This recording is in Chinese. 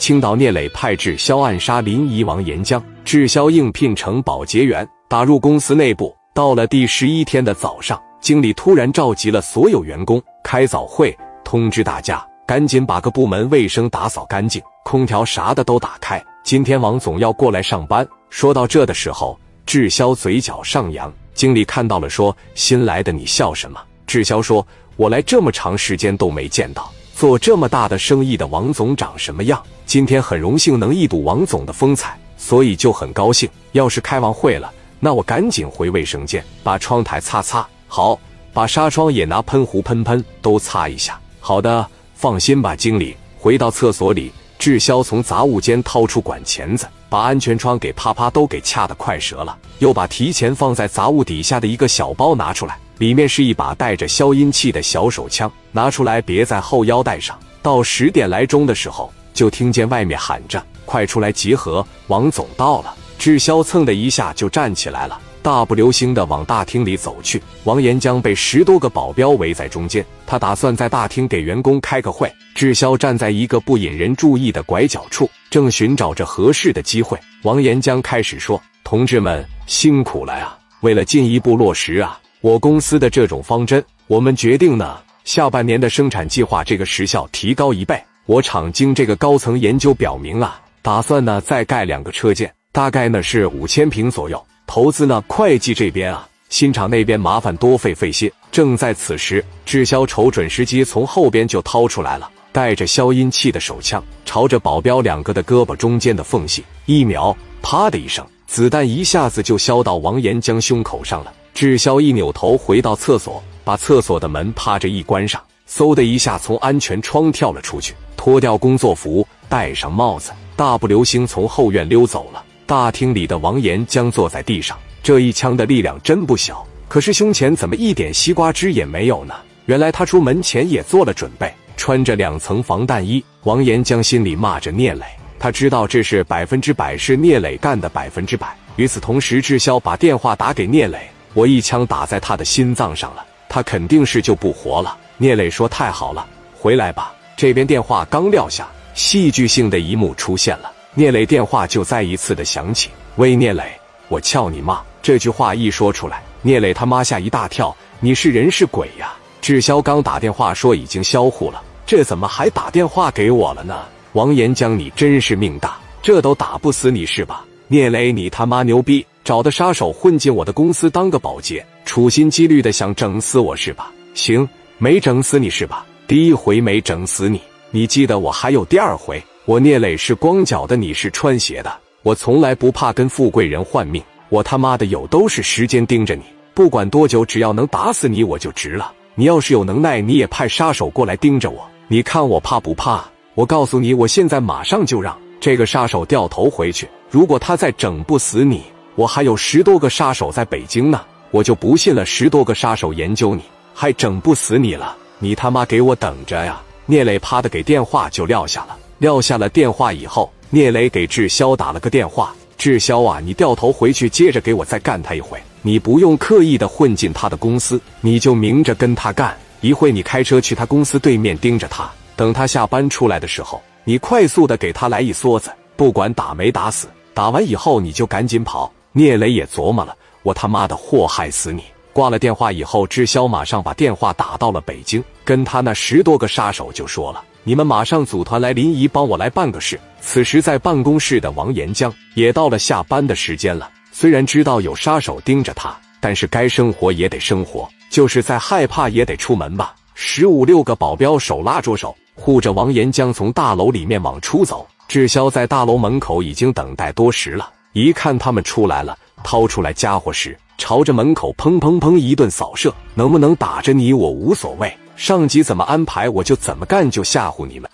青岛聂磊派滞销暗杀临沂王岩江，滞销应聘成保洁员，打入公司内部。到了第十一天的早上，经理突然召集了所有员工开早会，通知大家赶紧把各部门卫生打扫干净，空调啥的都打开。今天王总要过来上班。说到这的时候，滞销嘴角上扬。经理看到了，说：“新来的你笑什么？”滞销说：“我来这么长时间都没见到做这么大的生意的王总长什么样。今天很荣幸能一睹王总的风采，所以就很高兴。要是开完会了，那我赶紧回卫生间把窗台擦擦。好，把纱窗也拿喷壶喷喷，都擦一下。好的，放心吧，经理。回到厕所里，滞销从杂物间掏出管钳子。把安全窗给啪啪都给掐得快折了，又把提前放在杂物底下的一个小包拿出来，里面是一把带着消音器的小手枪，拿出来别在后腰带上。到十点来钟的时候，就听见外面喊着：“快出来集合，王总到了。”志霄蹭的一下就站起来了。大步流星的往大厅里走去，王岩江被十多个保镖围在中间。他打算在大厅给员工开个会。志霄站在一个不引人注意的拐角处，正寻找着合适的机会。王岩江开始说：“同志们辛苦了呀！为了进一步落实啊，我公司的这种方针，我们决定呢，下半年的生产计划这个时效提高一倍。我厂经这个高层研究表明啊，打算呢再盖两个车间，大概呢是五千平左右。”投资呢？会计这边啊，新厂那边麻烦多费费心。正在此时，滞销瞅准时机，从后边就掏出来了带着消音器的手枪，朝着保镖两个的胳膊中间的缝隙一瞄，啪的一声，子弹一下子就削到王岩江胸口上了。滞销一扭头回到厕所，把厕所的门啪着一关上，嗖的一下从安全窗跳了出去，脱掉工作服，戴上帽子，大步流星从后院溜走了。大厅里的王岩僵坐在地上，这一枪的力量真不小。可是胸前怎么一点西瓜汁也没有呢？原来他出门前也做了准备，穿着两层防弹衣。王岩将心里骂着聂磊，他知道这是百分之百是聂磊干的，百分之百。与此同时，志霄把电话打给聂磊，我一枪打在他的心脏上了，他肯定是就不活了。聂磊说：“太好了，回来吧。”这边电话刚撂下，戏剧性的一幕出现了。聂磊电话就再一次的响起。喂，聂磊，我操你妈！这句话一说出来，聂磊他妈吓一大跳。你是人是鬼呀？志霄刚打电话说已经销户了，这怎么还打电话给我了呢？王岩江，你真是命大，这都打不死你是吧？聂磊，你他妈牛逼，找的杀手混进我的公司当个保洁，处心积虑的想整死我是吧？行，没整死你是吧？第一回没整死你，你记得我还有第二回。我聂磊是光脚的，你是穿鞋的。我从来不怕跟富贵人换命，我他妈的有都是时间盯着你，不管多久，只要能打死你，我就值了。你要是有能耐，你也派杀手过来盯着我，你看我怕不怕？我告诉你，我现在马上就让这个杀手掉头回去。如果他再整不死你，我还有十多个杀手在北京呢，我就不信了。十多个杀手研究你，还整不死你了？你他妈给我等着呀！聂磊啪的给电话就撂下了。撂下了电话以后，聂磊给志霄打了个电话：“志霄啊，你掉头回去，接着给我再干他一回。你不用刻意的混进他的公司，你就明着跟他干。一会你开车去他公司对面盯着他，等他下班出来的时候，你快速的给他来一梭子，不管打没打死，打完以后你就赶紧跑。”聂磊也琢磨了：“我他妈的祸害死你！”挂了电话以后，志霄马上把电话打到了北京，跟他那十多个杀手就说了。你们马上组团来临沂帮我来办个事。此时在办公室的王岩江也到了下班的时间了。虽然知道有杀手盯着他，但是该生活也得生活，就是再害怕也得出门吧。十五六个保镖手拉着手，护着王岩江从大楼里面往出走。志霄在大楼门口已经等待多时了，一看他们出来了，掏出来家伙时，朝着门口砰砰砰一顿扫射。能不能打着你我无所谓。上级怎么安排，我就怎么干，就吓唬你们。